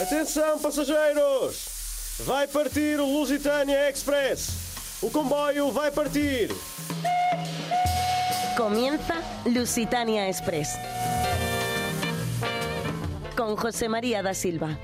Atenção, passageiros! Vai partir o Lusitania Express. O comboio vai partir. Comienza Lusitania Express. Con José María da Silva.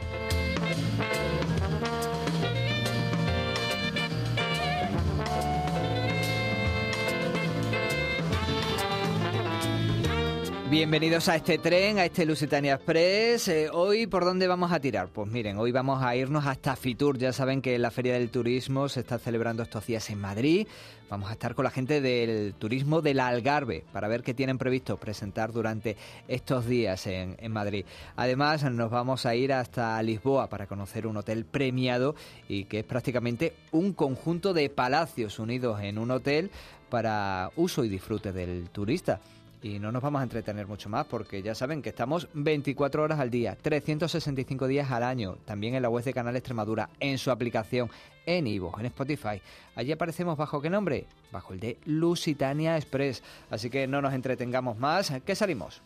Bienvenidos a este tren, a este Lusitania Express. Eh, hoy, ¿por dónde vamos a tirar? Pues miren, hoy vamos a irnos hasta Fitur. Ya saben que la Feria del Turismo se está celebrando estos días en Madrid. Vamos a estar con la gente del turismo del Algarve para ver qué tienen previsto presentar durante estos días en, en Madrid. Además, nos vamos a ir hasta Lisboa para conocer un hotel premiado y que es prácticamente un conjunto de palacios unidos en un hotel para uso y disfrute del turista. Y no nos vamos a entretener mucho más porque ya saben que estamos 24 horas al día, 365 días al año, también en la web de Canal Extremadura, en su aplicación, en Ivo, en Spotify. Allí aparecemos bajo qué nombre? Bajo el de Lusitania Express. Así que no nos entretengamos más. ¿Qué salimos?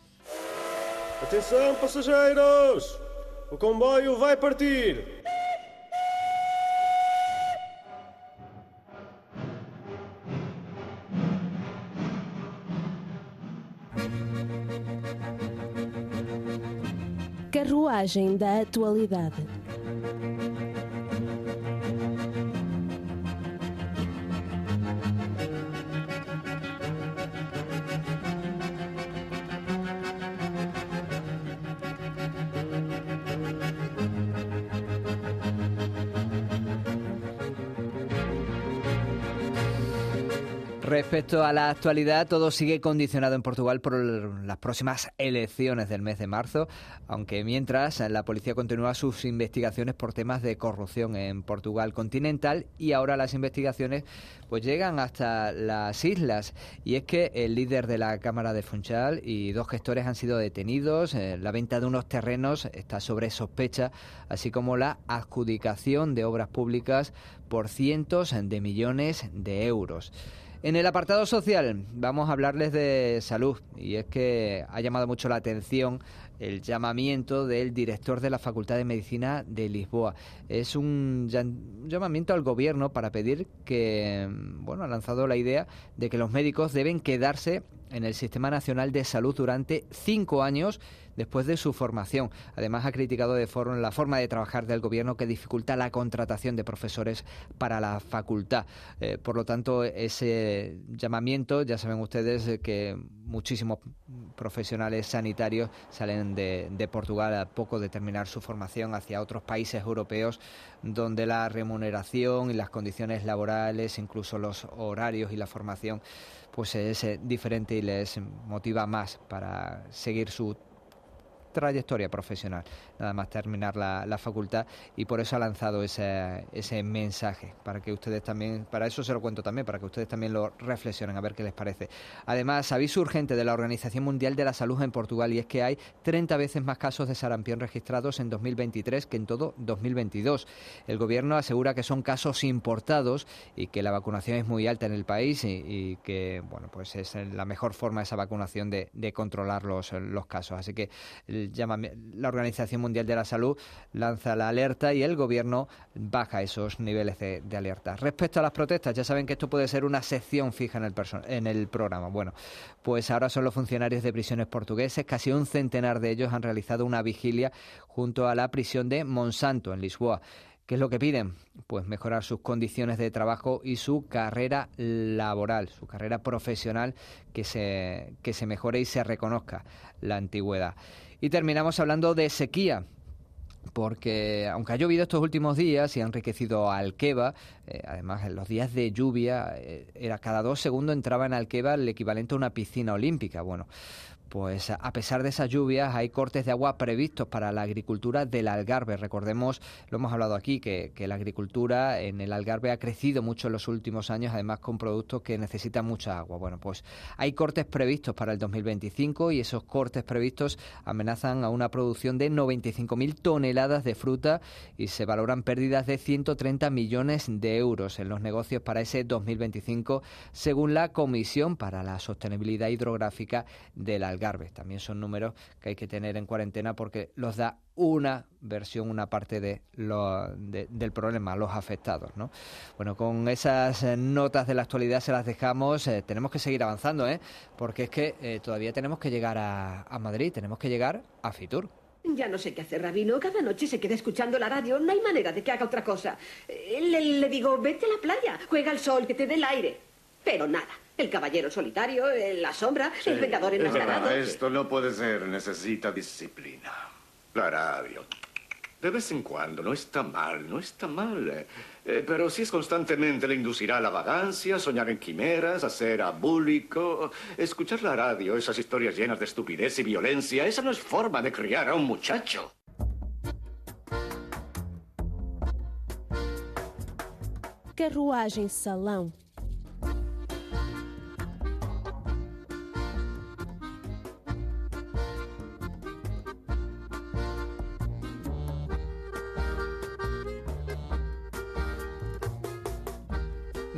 Atenção, passageiros! O comboio vai partir. Carruagem da Atualidade. Respecto a la actualidad, todo sigue condicionado en Portugal por las próximas elecciones del mes de marzo, aunque mientras la policía continúa sus investigaciones por temas de corrupción en Portugal continental y ahora las investigaciones pues llegan hasta las islas y es que el líder de la Cámara de Funchal y dos gestores han sido detenidos, eh, la venta de unos terrenos está sobre sospecha, así como la adjudicación de obras públicas por cientos de millones de euros. En el apartado social vamos a hablarles de salud y es que ha llamado mucho la atención el llamamiento del director de la Facultad de Medicina de Lisboa. Es un llamamiento al gobierno para pedir que, bueno, ha lanzado la idea de que los médicos deben quedarse en el Sistema Nacional de Salud durante cinco años después de su formación. Además, ha criticado de forma, la forma de trabajar del gobierno que dificulta la contratación de profesores para la facultad. Eh, por lo tanto, ese llamamiento, ya saben ustedes eh, que muchísimos profesionales sanitarios salen de, de Portugal a poco de terminar su formación hacia otros países europeos donde la remuneración y las condiciones laborales, incluso los horarios y la formación, pues es eh, diferente y les motiva más para seguir su trayectoria profesional, nada más terminar la, la, facultad y por eso ha lanzado ese, ese mensaje, para que ustedes también, para eso se lo cuento también, para que ustedes también lo reflexionen, a ver qué les parece. Además, aviso urgente de la Organización Mundial de la Salud en Portugal y es que hay 30 veces más casos de sarampión registrados en 2023 que en todo 2022. El gobierno asegura que son casos importados y que la vacunación es muy alta en el país y, que, bueno, pues es la mejor forma esa vacunación de, de controlar los, los casos. Así que la Organización Mundial de la Salud lanza la alerta y el gobierno baja esos niveles de, alerta. Respecto a las protestas, ya saben que esto puede ser una sección fija en el, en el programa. Bueno, pues ahora son los funcionarios de prisiones portugueses, casi un centenar de ellos han realizado una vigilia junto a la prisión de Monsanto en Lisboa. ¿Qué es lo que piden? Pues mejorar sus condiciones de trabajo y su carrera laboral, su carrera profesional, que se, que se mejore y se reconozca la antigüedad. Y terminamos hablando de sequía porque aunque ha llovido estos últimos días y ha enriquecido a Alqueva, eh, además en los días de lluvia, eh, era cada dos segundos entraba en Alqueva el equivalente a una piscina olímpica. Bueno, pues a pesar de esas lluvias hay cortes de agua previstos para la agricultura del Algarve. Recordemos, lo hemos hablado aquí, que, que, la agricultura en el Algarve ha crecido mucho en los últimos años, además con productos que necesitan mucha agua. Bueno, pues hay cortes previstos para el 2025 y esos cortes previstos amenazan a una producción de 95.000 toneladas de fruta y se valoran pérdidas de 130 millones de euros en los negocios para ese 2025, según la Comisión para la Sostenibilidad Hidrográfica del Algarve. Algarve. También son números que hay que tener en cuarentena porque los da una versión, una parte de lo, del problema, los afectados. ¿no? Bueno, con esas eh, notas de la actualidad se las dejamos. Eh, tenemos que seguir avanzando, ¿eh? porque es que eh, todavía tenemos que llegar a, Madrid, tenemos que llegar a Fitur. Ya no sé qué hacer, Rabino. Cada noche se queda escuchando la radio. No hay manera de que haga otra cosa. Le, le digo, vete a la playa, juega al sol, que te dé el aire. Pero nada. El caballero solitario, eh, la sombra, el vengador enmascarado. esto no puede ser. Necesita disciplina. La radio. De vez en cuando, no está mal, no está mal. eh. Eh, pero si es constantemente le inducirá a la vagancia, soñar en quimeras, hacer abúlico. Escuchar la radio, esas historias llenas de estupidez y violencia, esa no es forma de criar a un muchacho. Carruagem Salão.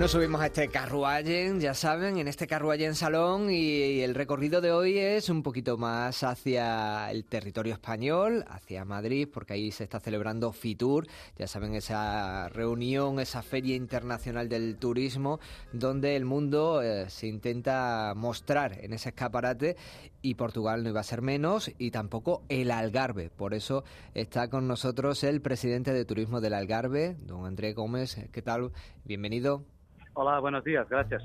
Nos subimos a este carruaje, ya saben, en este carruaje en salón y el recorrido de hoy es un poquito más hacia el territorio español, hacia Madrid, porque ahí se está celebrando FITUR, ya saben, esa reunión, esa feria internacional del turismo, donde el mundo eh, se intenta mostrar en ese escaparate y Portugal no iba a ser menos y tampoco el Algarve. Por eso está con nosotros el presidente de Turismo del Algarve, don André Gómez. ¿Qué tal? Bienvenido. Hola, buenos días, gracias.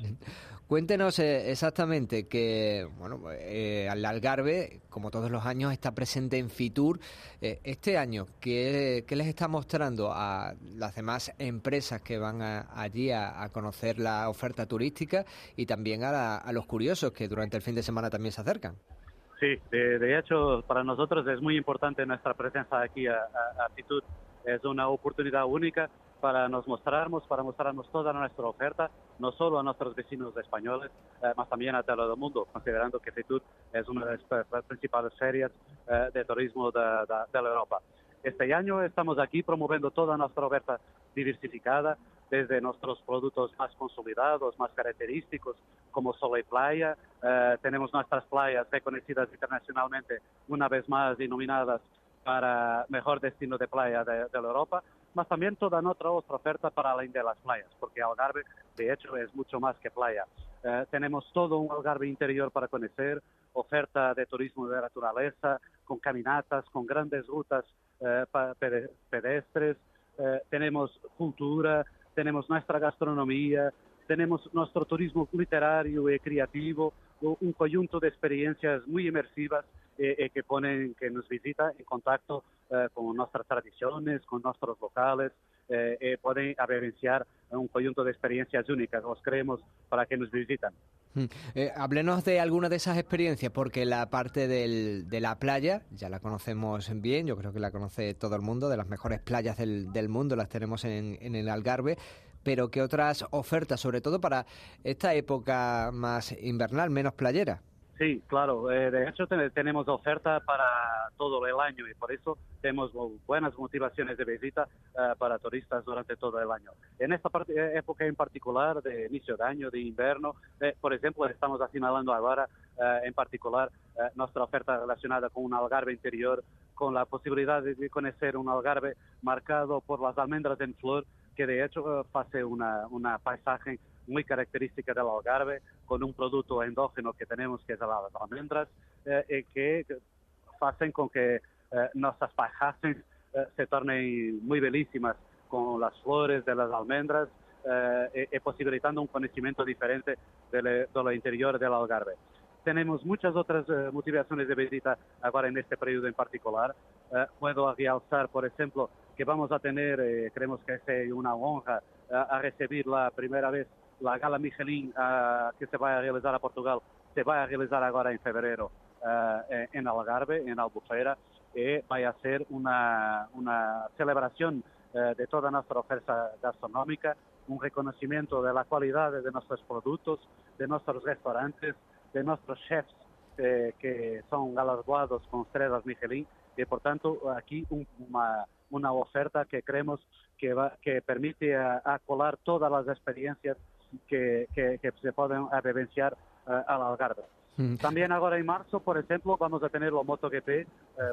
Cuéntenos eh, exactamente que, bueno, eh, el Algarve, como todos los años, está presente en Fitur. Eh, este año, ¿qué, qué les está mostrando a las demás empresas que van a- allí a, a conocer la oferta turística y también a, la- a los curiosos que durante el fin de semana también se acercan? Sí, de, de hecho, para nosotros es muy importante nuestra presencia aquí a, a Fitur. Es una oportunidad única para nos mostrarnos, para mostrarnos toda nuestra oferta, no solo a nuestros vecinos españoles, eh, más también a todo el mundo, considerando que Fitur es una de las principales ferias eh, de turismo de, de- de la Europa. Este año estamos aquí promoviendo toda nuestra oferta diversificada, desde nuestros productos más consolidados, más característicos, como Sol y Playa. Eh, tenemos nuestras playas reconocidas internacionalmente, una vez más y nominadas para mejor destino de playa de, de la Europa, más también toda nuestra otra oferta para além de las playas, porque Algarve, de hecho, es mucho más que playa. Eh, tenemos todo un Algarve interior para conocer, oferta de turismo de naturaleza, con caminatas, con grandes rutas eh, pedestres, eh, tenemos cultura, tenemos nuestra gastronomía, tenemos nuestro turismo literario y creativo, u- un conjunto de experiencias muy inmersivas eh, eh, que ponen, que nos visita en contacto eh, con nuestras tradiciones, con nuestros locales, eh, eh, pueden vivenciar un conjunto de experiencias únicas, os creemos, para que nos visitan. Mm. Eh, háblenos de alguna de esas experiencias, porque la parte del- de la playa ya la conocemos bien, yo creo que la conoce todo el mundo, de las mejores playas del, del mundo las tenemos en, en el Algarve, pero ¿qué otras ofertas, sobre todo para esta época más invernal, menos playera? Sí, claro. eh, de hecho, ten- tenemos oferta para todo el año y por eso tenemos bu- buenas motivaciones de visita eh, para turistas durante todo el año. En esta eh, época en particular, de inicio de año, de invierno, eh, por ejemplo, estamos asinalando ahora eh, en particular eh, nuestra oferta relacionada con un algarve interior, con la posibilidad de conocer un algarve marcado por las almendras en flor, que de hecho eh, hace una, una paisaje muy característica del Algarve, con un producto endógeno que tenemos que es las almendras, eh, y que hacen con que eh, nuestras paisajes eh, se tornen muy bellísimas con las flores de las almendras eh, y, posibilitando un conocimiento diferente del, del interior del Algarve. Tenemos muchas otras eh, motivaciones de visita ahora en este periodo en particular. Eh, puedo realzar, por ejemplo, que vamos a tener, eh, creemos que es una honra, eh, a recibir la primera vez la gala Michelin ah, que se va a realizar a Portugal, se va a realizar ahora en febrero ah, en- Algarve, en Albufeira, y va a ser una, una celebración eh, de toda nuestra oferta gastronómica, un reconocimiento de la calidad de nuestros productos, de nuestros restaurantes, de nuestros chefs eh, que son galardoados con estrellas Michelin y por tanto aquí un- una, una oferta que creemos que, va, que permite a, a colar todas las experiencias que, que, que se pueden vivenciar eh, al Algarve. También ahora en marzo, por ejemplo, vamos a tener la MotoGP, eh,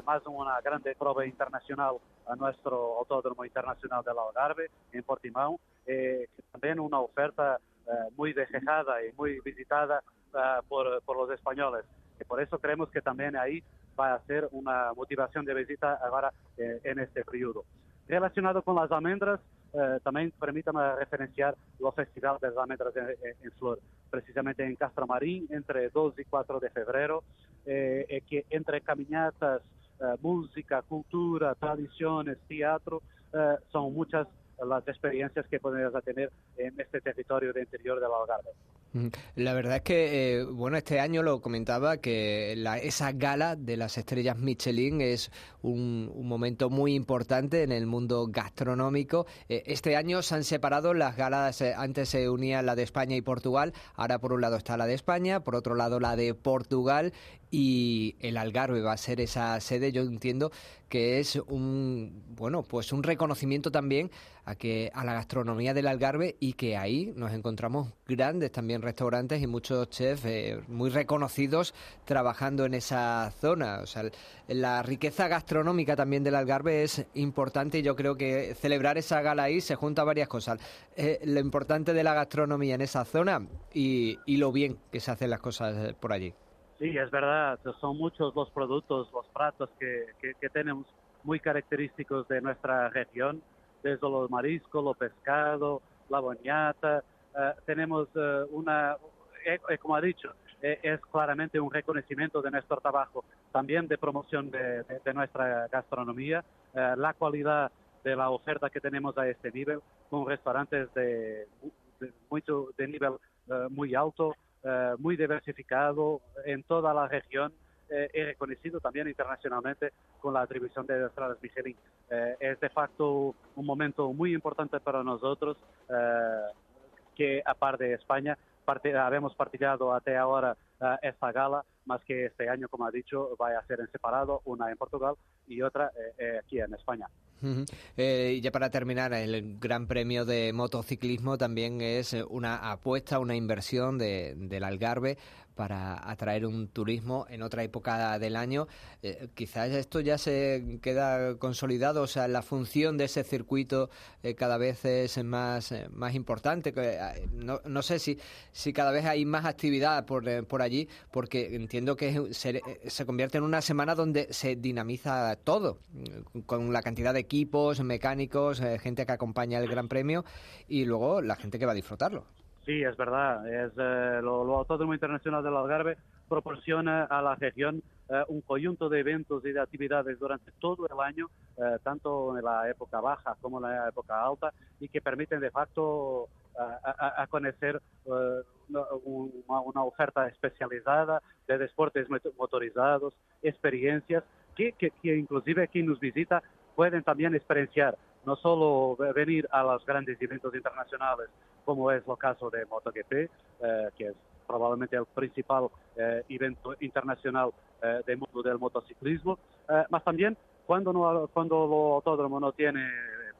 más una grande prueba internacional a nuestro Autódromo Internacional del Algarve, en Portimão, eh, también una oferta eh, muy desejada y muy visitada por, por los españoles. Y por eso creemos que también ahí va a ser una motivación de visita ahora eh, en este periodo. Relacionado con las almendras, eh, también permítame referenciar los Festival de las Almendras en, en- en Flor, precisamente en Castramarín, entre 2 y 4 de febrero, eh, eh, que entre caminatas, eh, música, cultura, tradiciones, teatro, eh, son muchas las experiencias que podemos tener en este territorio de interior del Algarve. Mm, La verdad es que, eh, bueno, este año lo comentaba que la- esa gala de las estrellas Michelin es un, un momento muy importante en el mundo gastronómico. Eh, este año se han separado las galas, eh, antes se unía la de España y Portugal, ahora por un lado está la de España, por otro lado la de Portugal y el Algarve va a ser esa sede, yo entiendo que es un, bueno, pues un reconocimiento también a que a la gastronomía del Algarve y que ahí nos encontramos grandes también restaurantes y muchos chefs eh, muy reconocidos trabajando en esa zona. O sea, la riqueza gastronómica también del Algarve es importante y yo creo que celebrar esa gala ahí se junta varias cosas. Eh, lo importante de la gastronomía en esa zona y, y lo bien que se hacen las cosas eh, por allí. Sí, es verdad, son muchos los productos, los platos que, tenemos muy característicos de nuestra región, desde los mariscos, lo pescado, la boñata. eh, tenemos eh, una, eh, eh, como ha dicho, es claramente un reconocimiento de nuestro trabajo, también de promoción de, nuestra gastronomía, eh, la calidad de la oferta que tenemos a este nivel, con restaurantes de, de mucho, de nivel muy alto, eh, muy diversificado en toda la región eh, y reconocido también internacionalmente con la atribución de estrellas Michelin. Eh, es de facto un momento muy importante para nosotros eh, que, aparte de España, parte, habemos hasta ahora esta gala, más que este año, como ha dicho, va a ser en separado, una en Portugal y otra eh, eh, aquí en España. Y ya para terminar, el Gran Premio de Motociclismo también es eh, una apuesta, una inversión de, del Algarve para atraer un turismo en otra época del año. Eh, quizás esto ya se queda consolidado, o sea, la función de ese circuito eh, cada vez es más, eh, más importante. no, no sé si, si cada vez hay más actividad por, por allí, porque entiendo que se, se convierte en una semana donde se dinamiza todo, mm, con la cantidad de equipos, mecánicos, gente que acompaña el Gran Premio y luego la gente que va a disfrutarlo. Sí, es verdad. Es, eh, lo, lo Autódromo Internacional del Algarve proporciona a la región eh, un conjunto de eventos y de actividades durante todo el año, eh, tanto en la época baja como en la época alta, y que permiten de facto eh, a, a- conocer eh, una, oferta especializada de deportes moto- motorizados, experiencias que, que, que inclusive quien nos visita pueden también experienciar, no solo ve- venir a los grandes eventos internacionales, como es el caso de MotoGP, eh, que es probablemente el principal eh, evento internacional eh, del mundo del motociclismo, eh, más también cuando, no, cuando el autódromo no tiene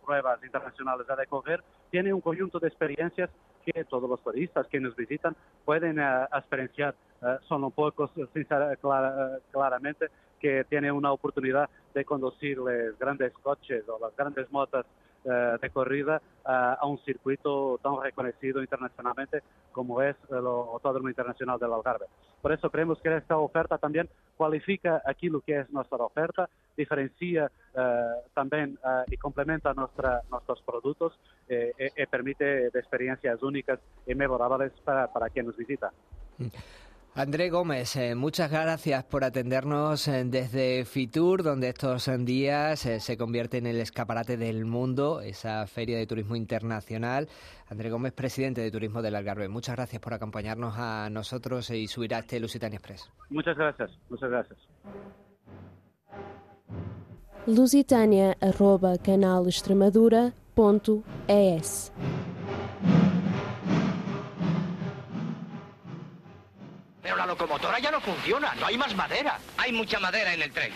pruebas internacionales a decorrer, tiene un conjunto de experiencias que todos los turistas que nos visitan pueden eh, experienciar. Eh, son un pocos, sincera- clara- claramente, que tienen una oportunidad de conducir los grandes coches o las grandes motos eh, de corrida eh, a un circuito tan reconocido internacionalmente como es el Autódromo Internacional del Algarve. Por eso creemos que esta oferta también cualifica aquello que es nuestra oferta, diferencia eh, también eh, y complementa nuestra, nuestros productos eh, y, y permite de experiencias únicas y memorables para, para quien nos visita. André Gómez, eh, muchas gracias por atendernos eh, desde Fitur, donde estos eh, días eh, se convierte en el escaparate del mundo, esa feria de turismo internacional. André Gómez, presidente de Turismo del Algarve, muchas gracias por acompañarnos a nosotros y subir a este Lusitania Express. Muchas gracias, muchas gracias. Lusitânia arroba canalextremadura.es Pero la locomotora ya no funciona, no hay más madera. Hay mucha madera en el tren.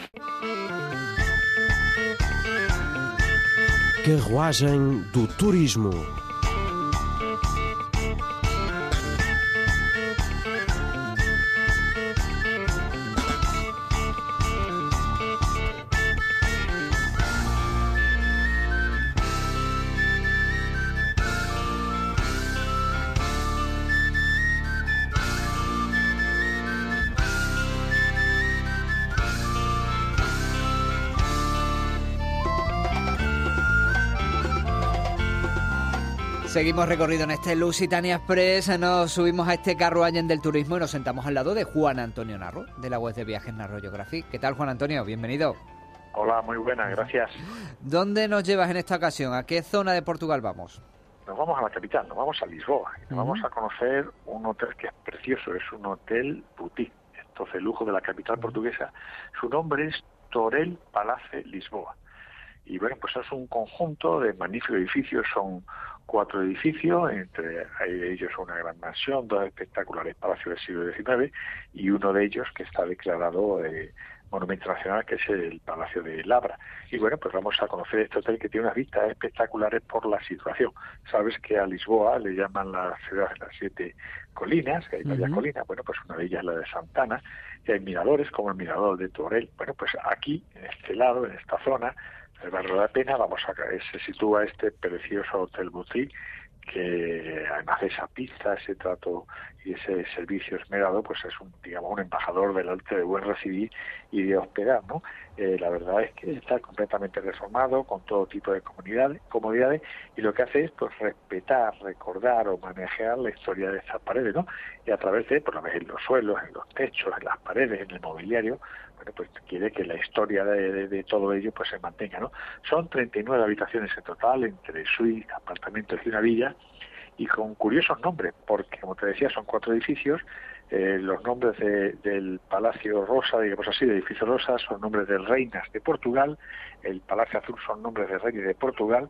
Carruagem do Turismo. Seguimos recorrido en este Lusitania Express, nos subimos a este carruaje del turismo y nos sentamos al lado de Juan Antonio Narro, de la web de viajes Narro Geography. ¿Qué tal, Juan Antonio? Bienvenido. Hola, muy buena, gracias. ¿Dónde nos llevas en esta ocasión? ¿A qué zona de Portugal vamos? Nos vamos a la capital, nos vamos a Lisboa. Y nos vamos a conocer un hotel que es precioso, es un hotel boutique, entonces el lujo de la capital portuguesa. Su nombre es Torel Palace Lisboa. Y bueno, pues es un conjunto de magníficos edificios, son cuatro edificios, entre ellos una gran mansión, dos espectaculares palacios del siglo XIX y uno de ellos que está declarado eh, monumento nacional, que es el Palacio de Labra. Y bueno, pues vamos a conocer este hotel que tiene unas vistas espectaculares por la situación. Sabes que a Lisboa le llaman la ciudad de las siete colinas, que hay varias colinas, bueno, pues una de ellas es la de Santana, y hay miradores como el mirador de Torel. Bueno, pues aquí, en este lado, en esta zona, el barrio de la Pena, vamos a se sitúa este precioso hotel boutique que además de esa pizza, ese trato y ese servicio esmerado, pues es un, digamos, un embajador del arte de buen recibir y de hospedar, ¿no? Eh, la verdad es que está completamente reformado, con todo tipo de comodidades, y lo que hace es, pues, respetar, recordar o manejar la historia de estas paredes, ¿no? Y a través de, por lo menos en los suelos, en los techos, en las paredes, en el mobiliario, bueno, pues quiere que la historia de, de- todo ello, pues, se mantenga, ¿no? Son 39 habitaciones en total, entre suites, apartamentos y una villa, y con curiosos nombres, porque como te decía, son cuatro edificios. eh, los nombres de- del Palacio Rosa, digamos así, de edificio Rosa, son nombres de reinas de Portugal. El Palacio Azul son nombres de reyes de Portugal.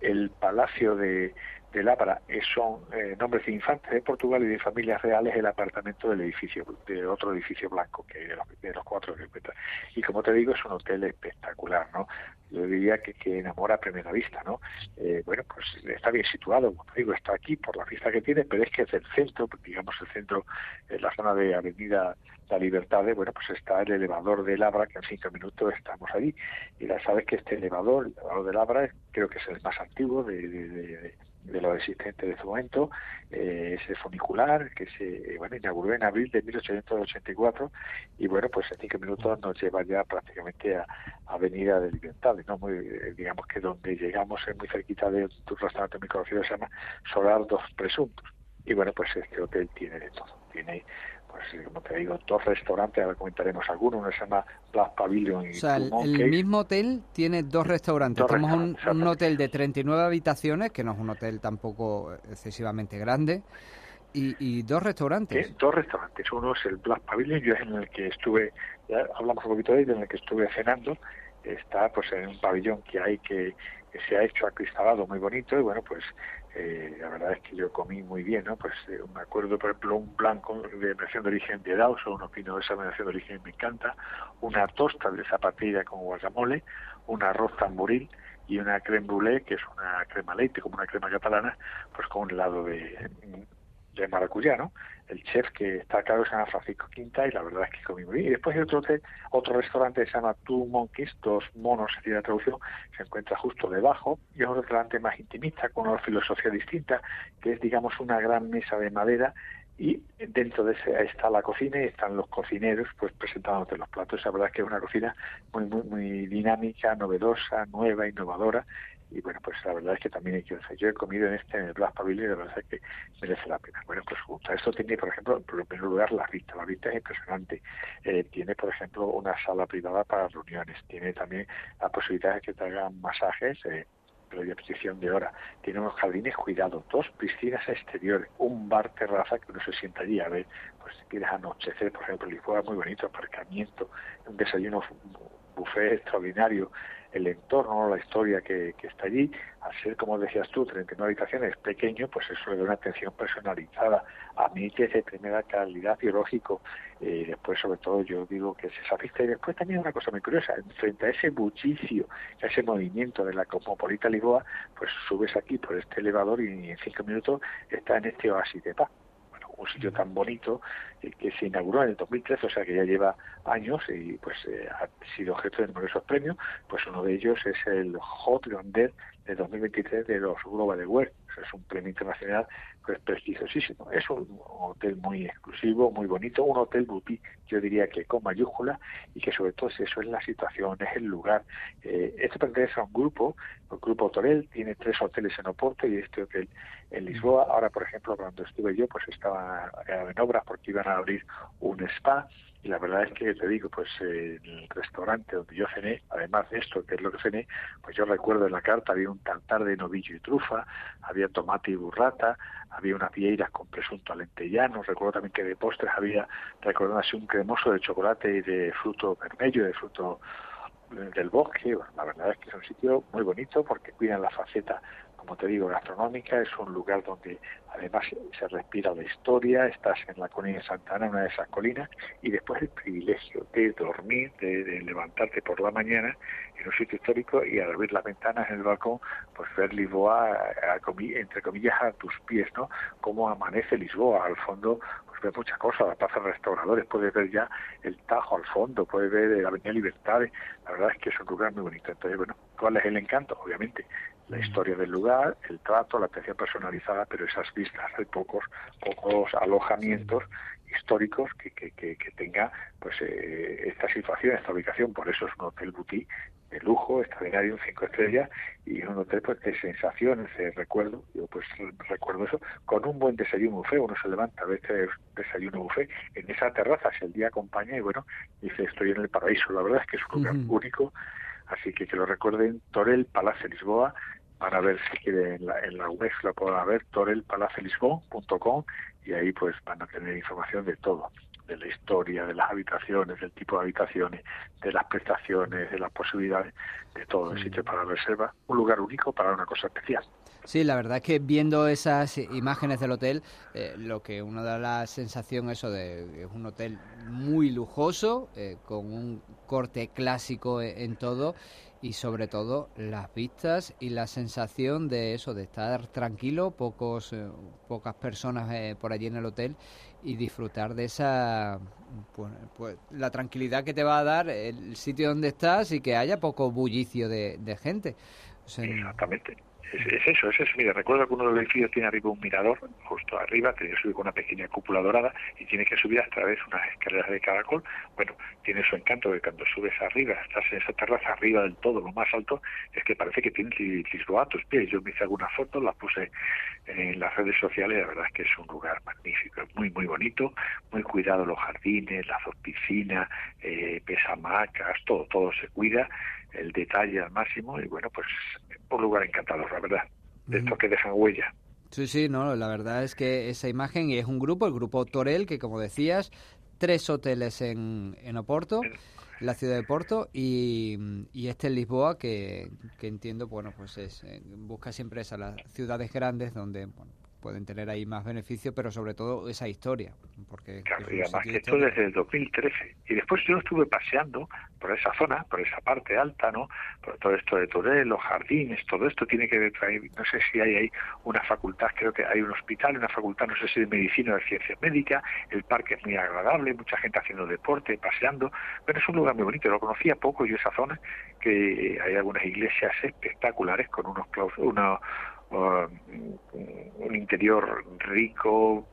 El Palacio de, de Lábara eh, son eh, nombres de infantes de Portugal y de familias reales el apartamento del edificio, de otro edificio blanco que de los, de los cuatro que encuentras. Y como te digo, es un hotel espectacular, ¿no? Yo diría que, que enamora a primera vista, ¿no? Eh, bueno, pues está bien situado, como digo, está aquí por la vista que tiene, pero es que es el centro, digamos el centro, en la zona de Avenida La Libertad, bueno, pues está el elevador de Labra, que en cinco minutos estamos allí. Y ya sabes que este elevador, el elevador de Labra, creo que es el más antiguo de, de, de- de lo existente de este momento, eh, ese funicular que se eh, bueno, inauguró en abril de 1884 y bueno, pues en cinco minutos nos lleva ya prácticamente a, Avenida de Libertad, ¿no? Muy, eh, digamos que donde llegamos es muy cerquita de un restaurante muy conocido que se llama Solar Dos Presuntos. Y bueno, pues este hotel tiene de todo. Tiene, pues como te digo, dos restaurantes, ahora comentaremos algunos, uno se llama Black Pavilion y O sea, el, mismo hotel tiene dos restaurantes. Dos Tenemos un, restaurantes, un hotel de 39 habitaciones, que no es un hotel tampoco excesivamente grande, y, y dos restaurantes. Dos restaurantes. Uno es el Black Pavilion, yo es en el que estuve, ya hablamos un poquito de él, en el que estuve cenando. Está pues en un pabellón que hay que, que se ha hecho acristalado muy bonito y bueno, pues eh, la verdad es que yo comí muy bien, ¿no? Pues eh, me acuerdo, por ejemplo, un blanco de denominación de origen de Dawson, un opino de esa denominación de origen me encanta, una tosta de zapatilla con guacamole, un arroz tamboril y una creme brûlée, que es una crema leite, como una crema catalana, pues con un helado de, de maracuyá, ¿no? El chef que está a cargo se llama Francisco Quinta y la verdad es que comí muy bien. Y después hay otro, otro restaurante que se llama Two Monkeys, dos monos, sería la traducción, se encuentra justo debajo y es un restaurante más intimista, con una filosofía distinta, que es, digamos, una gran mesa de madera y dentro de ese está la cocina y están los cocineros pues presentándote los platos. La verdad es que es una cocina muy, muy, muy dinámica, novedosa, nueva, innovadora y bueno, pues la verdad es que también hay que decir, yo he comido en este, en el Black Pavilion, y la verdad es que merece la pena. Bueno, pues junto a esto tiene, por ejemplo, en primer lugar, la vista. La vista es impresionante. Eh, tiene, por ejemplo, una sala privada para reuniones. Tiene también la posibilidad de que te hagan masajes, eh, previa petición de hora. Tiene unos jardines cuidados, dos piscinas exteriores, un bar terraza que uno se sienta allí a ver, pues si quieres anochecer, por ejemplo, Lisboa muy bonito, aparcamiento, un desayuno buffet extraordinario, el entorno, la historia que, que está allí, al ser, como decías tú, 39 habitaciones, pequeño, pues eso le da una atención personalizada, a mí que es de primera calidad y después sobre todo yo digo que es esa vista, y después también una cosa muy curiosa, frente a ese bullicio, a ese movimiento de la cosmopolita Lisboa, pues subes aquí por este elevador y en cinco minutos está en este oasis de paz un sitio tan bonito eh, que se inauguró en el 2013, o sea que ya lleva años y pues eh, ha sido objeto de numerosos premios, pues uno de ellos es el Hot Grandeur de 2023 de los Global Award. es un premio internacional pues prestigiosísimo. Es un hotel muy exclusivo, muy bonito, un hotel boutique, yo diría que con mayúscula y que sobre todo eso es la situación, es el lugar. Eh, este pertenece a un grupo, el grupo Torel, tiene tres hoteles en Oporto y este hotel en Lisboa. Ahora, por ejemplo, cuando estuve yo, pues estaba en obras porque iban a abrir un spa y la verdad es que te digo, pues el restaurante donde yo cené, además de esto, que es lo que cené, pues yo recuerdo en la carta había un tartar de novillo y trufa, había tomate y burrata, había unas vieiras con presunto alentellano, recuerdo también que de postres había, recordando así, un cremoso de chocolate y de fruto vermelho, de fruto del bosque. la verdad es que es un sitio muy bonito porque cuidan la faceta como te digo, gastronómica, es un lugar donde además se respira la historia, estás en la colina de Santana, una de esas colinas, y después el privilegio de dormir, de, levantarte por la mañana en un sitio histórico y al abrir las ventanas en el balcón, pues ver Lisboa, entre comillas, a tus pies, ¿no? Cómo amanece Lisboa, al fondo pues ves muchas cosas, la plaza de restauradores, puedes ver ya el Tajo al fondo, puedes ver la Avenida Libertad, la verdad es que es un lugar muy bonito. Entonces, bueno, ¿cuál es el encanto? Obviamente, la historia del lugar, el trato, la atención personalizada, pero esas vistas, hay pocos, pocos alojamientos históricos que, que, que, tenga pues eh, esta situación, esta ubicación, por eso es un hotel boutique de lujo, extraordinario, un cinco estrellas, y un hotel pues de sensaciones, de recuerdo, yo pues recuerdo eso, con un buen desayuno buffet, uno se levanta a veces desayuno buffet en esa terraza, si el día acompaña y bueno, dice estoy en el paraíso, la verdad es que es un lugar único, así que que lo recuerden, Torel Palacio Lisboa, van a ver si quieren en la, en la web, lo pueden ver, torelpalacelisbon.com y ahí pues van a tener información de todo, de la historia, de las habitaciones, del tipo de habitaciones, de las prestaciones, de las posibilidades, de todo el sitio para reserva, un lugar único para una cosa especial. Sí, la verdad es que viendo esas imágenes del hotel, eh, lo que uno da la sensación eso de es un hotel muy lujoso, eh, con un corte clásico e, en todo y sobre todo las vistas y la sensación de eso, de estar tranquilo, pocos, eh, pocas personas eh, por allí en el hotel y disfrutar de esa, pues, pues, la tranquilidad que te va a dar el sitio donde estás y que haya poco bullicio de, de gente. Exactamente es, eso, es eso. Mira, recuerdo que uno de los edificios tiene arriba un mirador, justo arriba, tiene que subir con una pequeña cúpula dorada y tiene que subir a través de unas escaleras de caracol. Bueno, tiene su encanto que cuando subes arriba, estás en esa terraza arriba del todo, lo más alto, es que parece que tienes Lisboa a tus pies. Yo me hice algunas fotos, las puse en las redes sociales la verdad es que es un lugar magnífico, muy, muy bonito, muy cuidado los jardines, las dos piscinas, eh, pesamacas, todo, todo se cuida el detalle al máximo y bueno, pues un lugar encantador, la verdad, de estos que dejan huella. Sí, sí, no, la verdad es que esa imagen y es un grupo, el grupo Torel, que como decías, tres hoteles en, en Oporto, la ciudad de Porto, y, y este en Lisboa, que, que entiendo, bueno, pues es, eh, busca siempre esas las ciudades grandes donde, bueno, pueden tener ahí más beneficio, pero sobre todo esa historia. Porque claro, y además que esto desde el 2013. Y después yo estuve paseando por esa zona, por esa parte alta, ¿no? Por todo esto de Torel, los jardines, todo esto tiene que ver, no sé si hay ahí una facultad, creo que hay un hospital, una facultad, no sé si de medicina o de ciencia médica, el parque es muy agradable, mucha gente haciendo deporte, paseando, pero es un lugar muy bonito, lo conocía poco yo esa zona, que hay algunas iglesias espectaculares con unos unos un interior rico,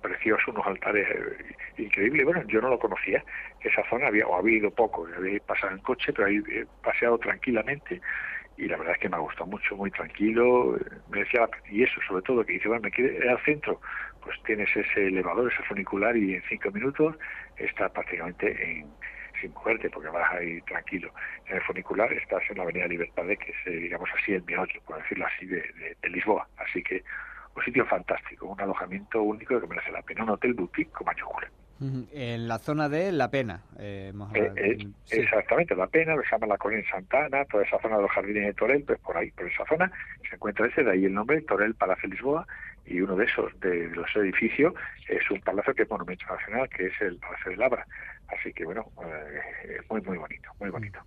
precioso, unos altares eh, increíbles. Bueno, yo no lo conocía, esa zona había, o había ido poco, había pasado en coche, pero ahí he paseado tranquilamente y la verdad es que me ha gustado mucho, muy tranquilo, me decía, y eso sobre todo, que dice, bueno, me quiere al centro, pues tienes ese elevador, ese funicular y en cinco minutos está prácticamente en sin moverte porque vas ahí tranquilo. En el funicular estás en la Avenida Libertad, que es, eh, digamos así, el meollo, por decirlo así, de, Lisboa. Así que un sitio fantástico, un alojamiento único que merece la pena, un hotel boutique con mayúscula. En la zona de La Pena. Eh, eh, exactamente, La Pena, lo se llama la Colina Santana, toda esa zona de los jardines de Torel, pues por ahí, por esa zona, se encuentra ese, de ahí el nombre, Torel Palacio Lisboa, y uno de esos, de los edificios, es un palacio que es monumento nacional, que es el Palacio de Labra. Así que bueno, eh, muy, muy bonito, muy bonito.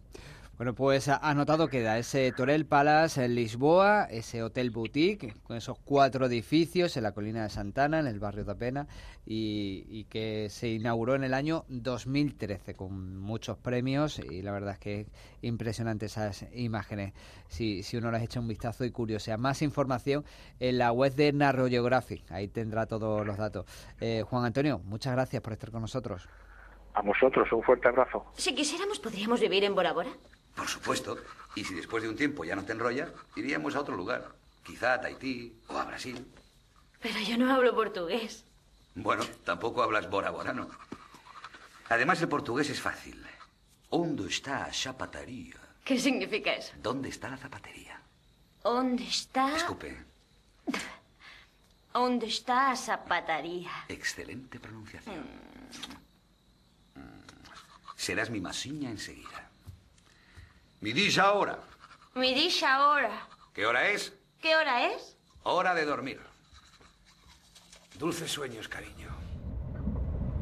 Bueno, pues anotado queda ese Torel Palace en Lisboa, ese hotel boutique con esos cuatro edificios en la colina de Santana, en el barrio de Apena, y, que se inauguró en el año 2013 con muchos premios y la verdad es que es impresionante esas imágenes. Si, si uno les echa un vistazo y curiosidad, más información en la web de Narro Geographic, ahí tendrá todos los datos. Eh, Juan Antonio, muchas gracias por estar con nosotros. A vosotros, un fuerte abrazo. Si quisiéramos, podríamos vivir en Bora Bora. Por supuesto. Y si después de un tiempo ya no te enrolla, iríamos a otro lugar. Quizá a Tahití o a Brasil. Pero yo no hablo portugués. Bueno, tampoco hablas bora-borano. Además, el portugués es fácil. ¿Dónde está la zapatería? ¿Qué significa eso? ¿Dónde está la zapatería? ¿Dónde está? Escupe. ¿Dónde está la zapatería? Excelente pronunciación. Mm. Serás mi masiña enseguida. Me dice ahora. Me dice ahora. ¿Qué hora es? ¿Qué hora es? Hora de dormir. Dulces sueños, cariño.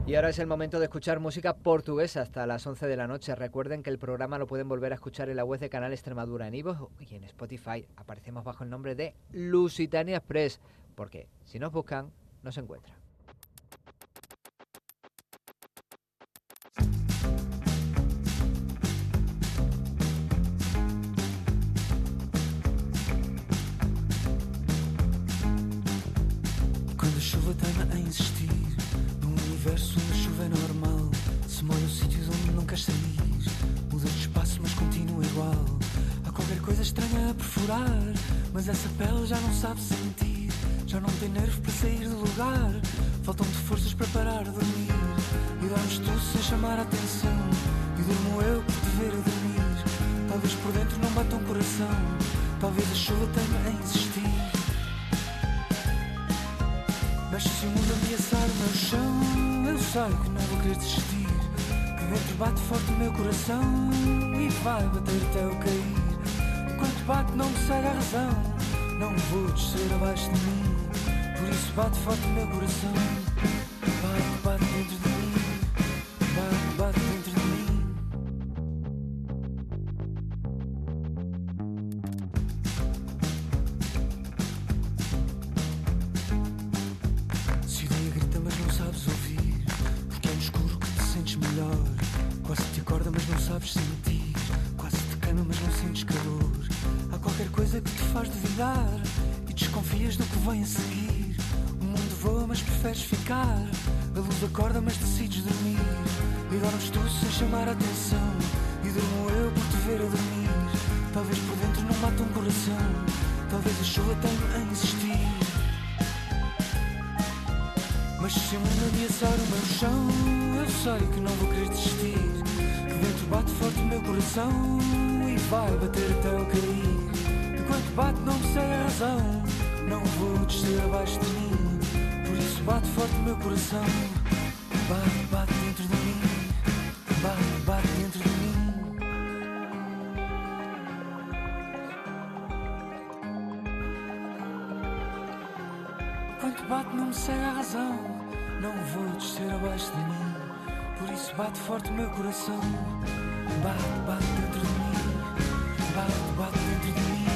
Y ahora es el momento de escuchar música portuguesa hasta las 11 de la noche. Recuerden que el programa lo pueden volver a escuchar en la web de Canal Extremadura en Ivo y en Spotify. Aparecemos bajo el nombre de Lusitania Express, porque si nos buscan, nos encuentran. Coisa estranha a perfurar Mas essa pele já não sabe sentir Já não tem nervo para sair do lugar Faltam-te forças para parar de dormir E dormes tu sem chamar a atenção E durmo eu por te ver a dormir Talvez por dentro não bata um coração Talvez a chuva tenha a insistir mas se o mundo ameaçar o meu chão, eu sei que não vou querer desistir. Que dentro bate forte o meu coração e vai bater até eu cair. Bate, não cega a razão. Não vou descer abaixo de mim. Por isso bate forte o meu coração. Sei que não vou querer desistir dentro bate forte o meu coração e vai bater até eu cair. Enquanto bate, não me sei a razão. Não vou descer abaixo de mim. Por isso bate forte o meu coração. Bate, bate dentro de mim. Bate, bate dentro de mim. Enquanto bate, não me sei a razão. Não vou descer abaixo de mim. Por isso bate forte o meu coração. Bate, bate dentro de mim. Bate, bate dentro de mim.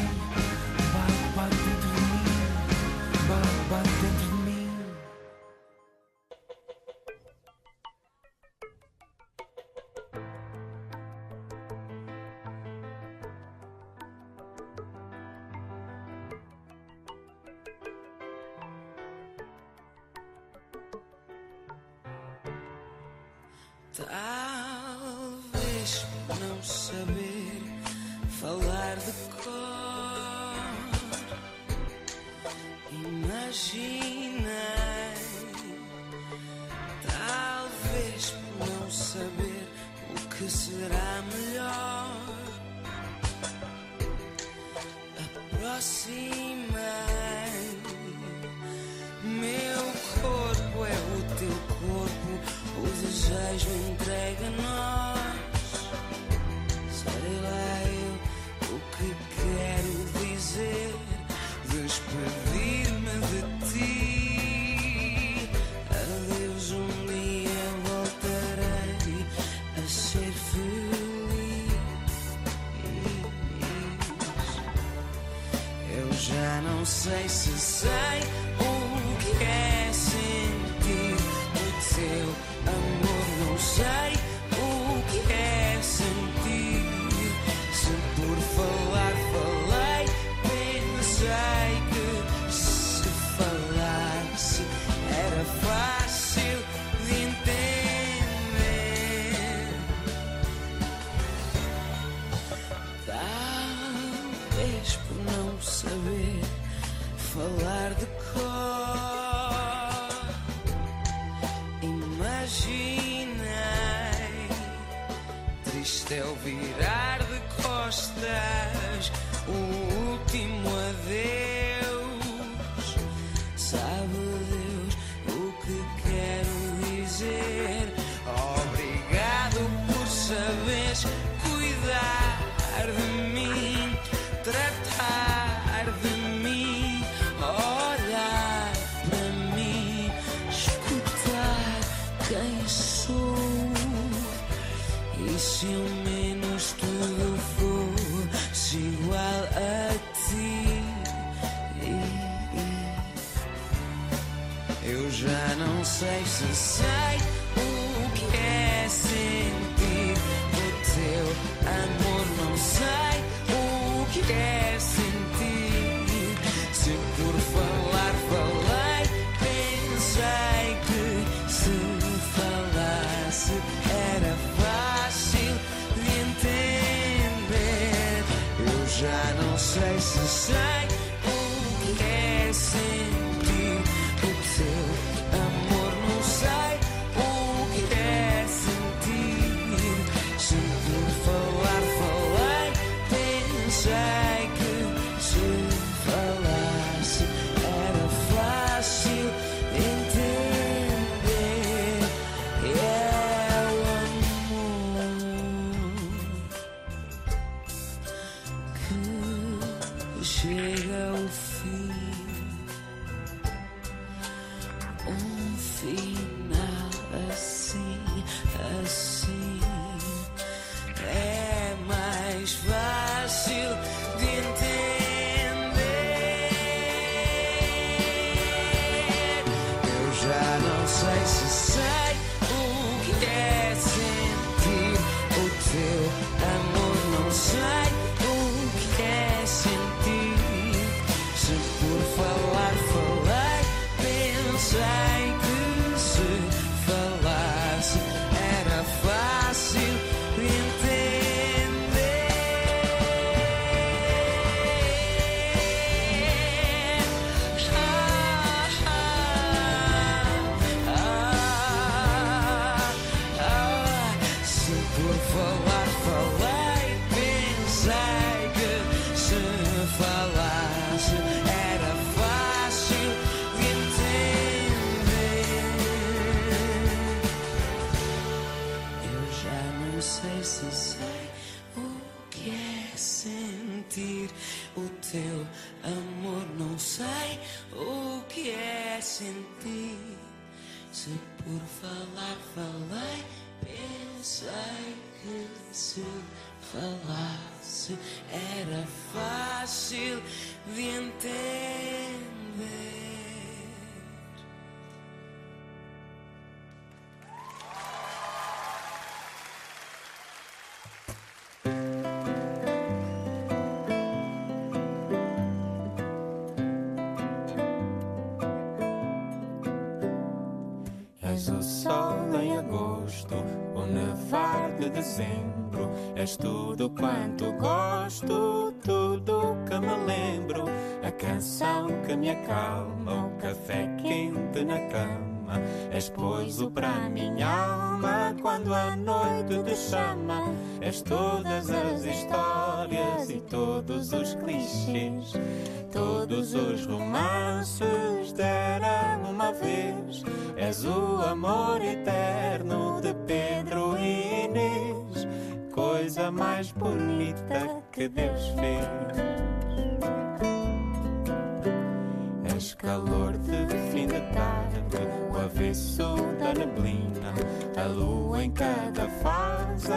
sei se sei o que é sentir o seu? agosto, o nevar de dezembro. És tudo quanto gosto, tudo que me lembro. A canção que me acalma, o café quente na cama. És poiso para minha alma quando a noite te chama. És todas as histórias e todos os clichês, todos os romances dera uma vez. És o amor eterno de Pedro e Inês, coisa mais bonita que Deus fez. És calor de fim de tarde, o avesso da neblina, a lua em cada fase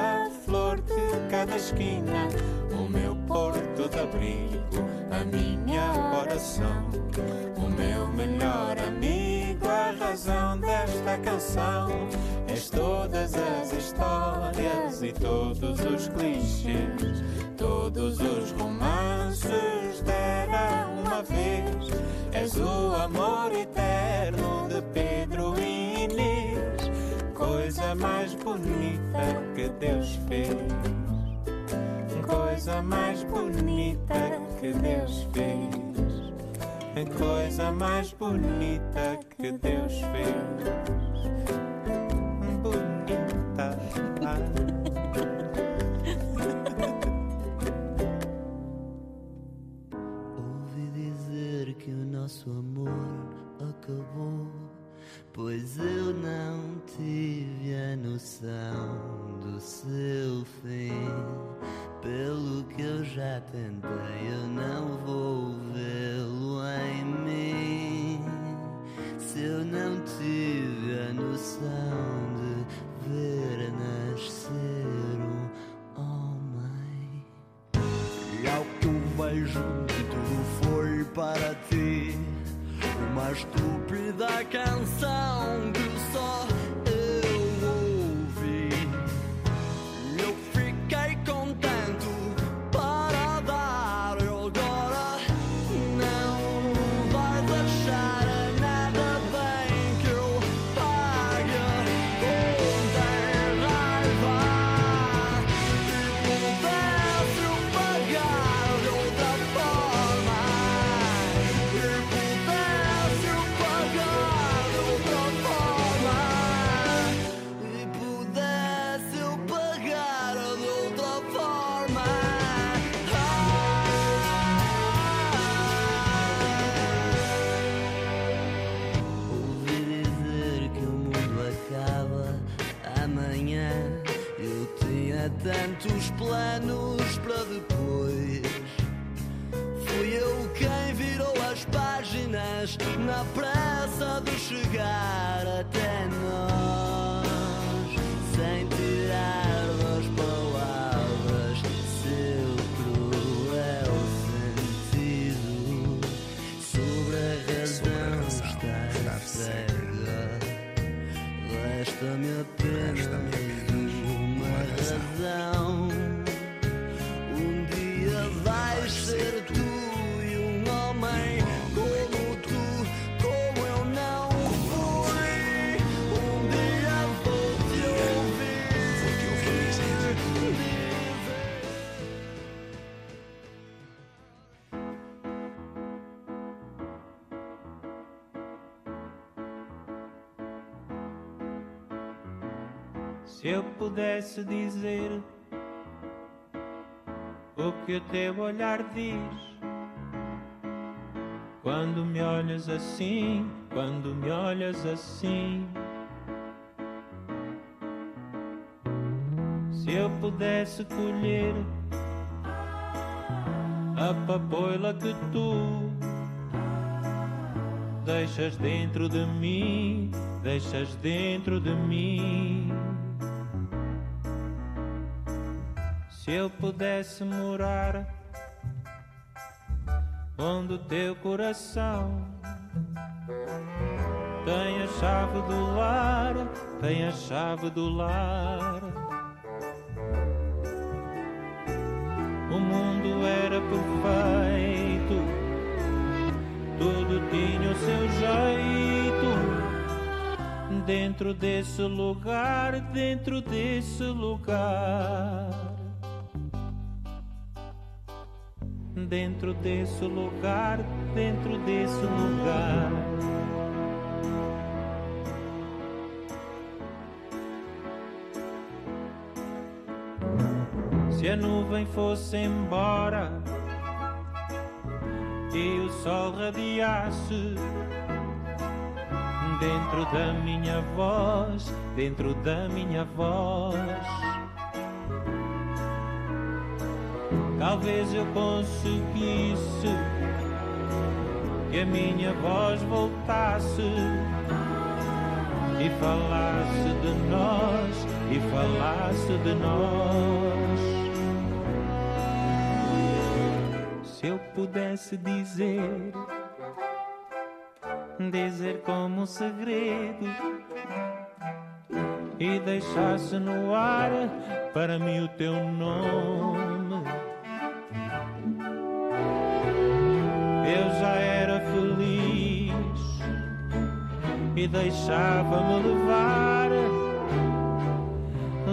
flor de cada esquina, o meu porto de abrigo, a minha oração, o meu melhor amigo, a razão desta canção. És todas as histórias e todos os clichês, todos os romances deram uma vez. És o amor eterno coisa mais bonita que Deus fez coisa mais bonita que Deus fez. Coisa mais bonita que Deus fez. Bonita. Ouvi dizer que o nosso amor acabou, pois eu não tive a noção do seu fim. Pelo que eu já tentei, eu não vou vê-lo em mim. Se eu não tive a noção pudesse dizer o que o teu olhar diz, quando me olhas assim, quando me olhas assim. Se eu pudesse colher a papoila que tu deixas dentro de mim, deixas dentro de mim. Se eu pudesse morar onde o teu coração tem a chave do lar, tem a chave do lar. O mundo era perfeito, tudo tinha o seu jeito. Dentro desse lugar, dentro desse lugar. Dentro desse lugar, dentro desse lugar. Se a nuvem fosse embora e o sol radiasse dentro da minha voz, dentro da minha voz. Talvez eu conseguisse que a minha voz voltasse e falasse de nós, e falasse de nós. Se eu pudesse dizer, dizer como um segredo e deixasse no ar para mim o teu nome. E deixava-me levar,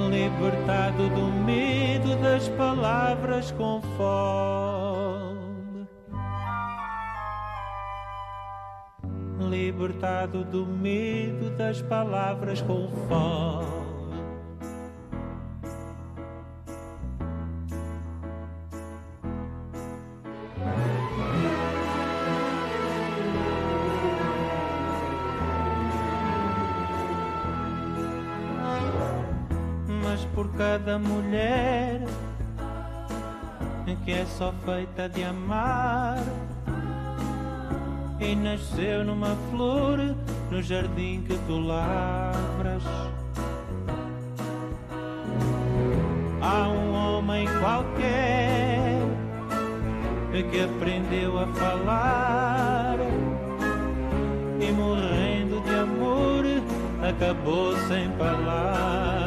libertado do medo das palavras com fome. Libertado do medo das palavras com fome. Por cada mulher que é só feita de amar e nasceu numa flor no jardim que tu lavras. Há um homem qualquer que aprendeu a falar e morrendo de amor acabou sem palavras.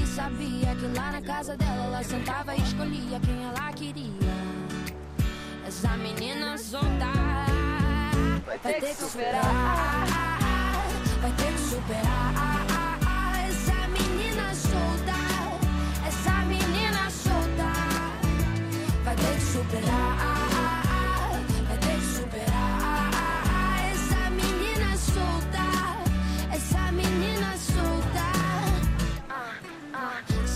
sabia que lá na casa dela ela sentava e escolhia quem ela queria. Essa menina solta vai ter que superar, vai ter que superar. Essa menina solta, essa menina solta vai ter que superar,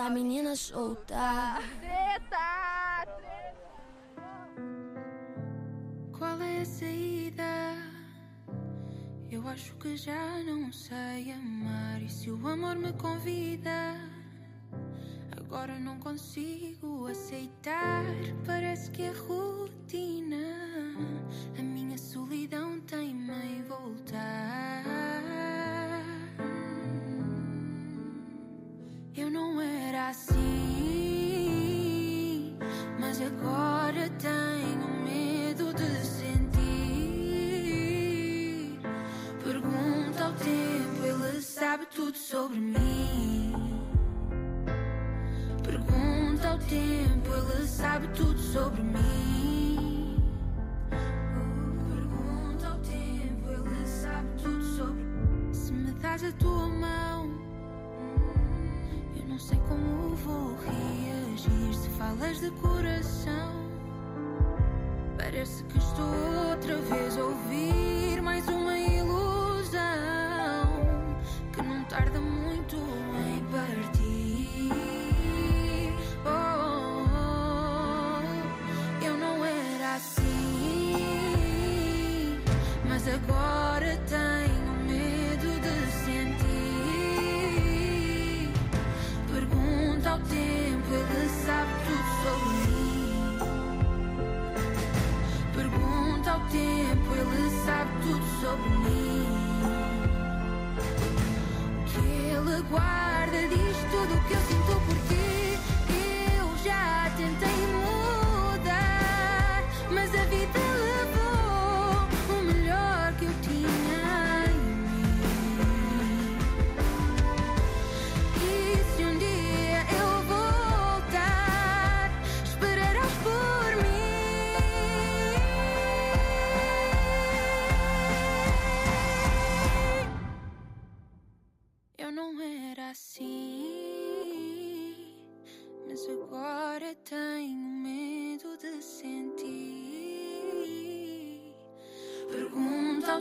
Essa menina solta. Qual é a saída? Eu acho que já não sei amar. E se o amor me convida? Agora não consigo aceitar. Parece que é rotina. A minha solidão Eu não era assim, mas agora tenho medo de sentir. Pergunta ao tempo, ele sabe tudo sobre mim. Pergunta ao tempo, ele sabe tudo sobre mim. Pergunta ao tempo, ele sabe tudo sobre. Se me dás a tua mão Parece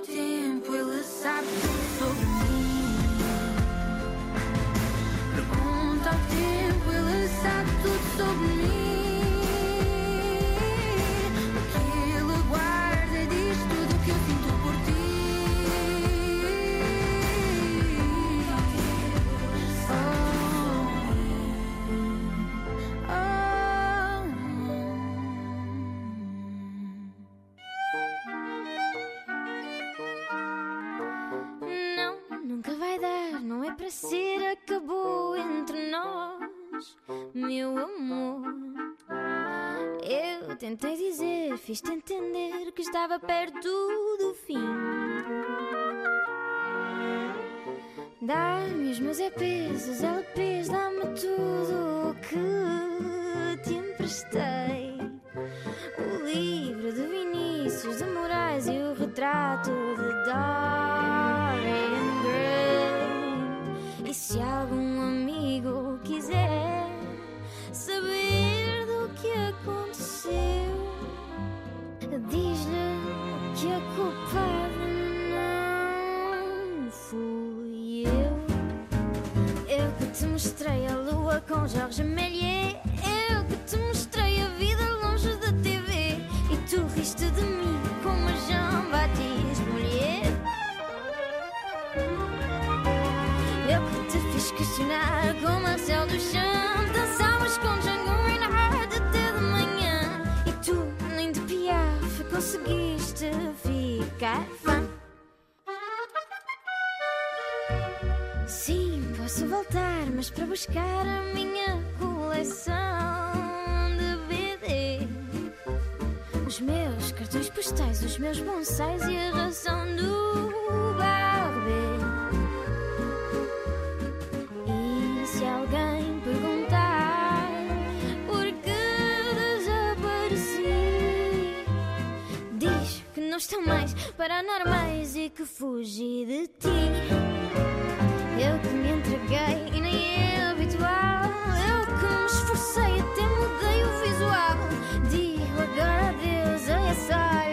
Something. Tentei dizer, fiz-te entender que estava perto do fim. Dá-me os meus EPs, os LPs, dá-me tudo o que te emprestei. O livro de Vinícius de Moraes e o retrato de Dorian com Jorge Méliès. Eu que te mostrei a vida longe da TV. E tu riste de mim como Jean-Baptiste mulher. Eu que te fiz questionar com Marcel Duchamp. Dançavas com Django Reinhardt até de manhã. E tu, nem de piaf, conseguiste ficar fã. Para buscar a minha coleção de BD. Os meus cartões postais, os meus bonsais e a razão do Barbie. E se alguém perguntar por que desapareci, diz que não estão mais paranormais e que fugi de ti eu que me entreguei e nem é habitual. Eu que me esforcei até mudei o visual. Digo agora adeus a essa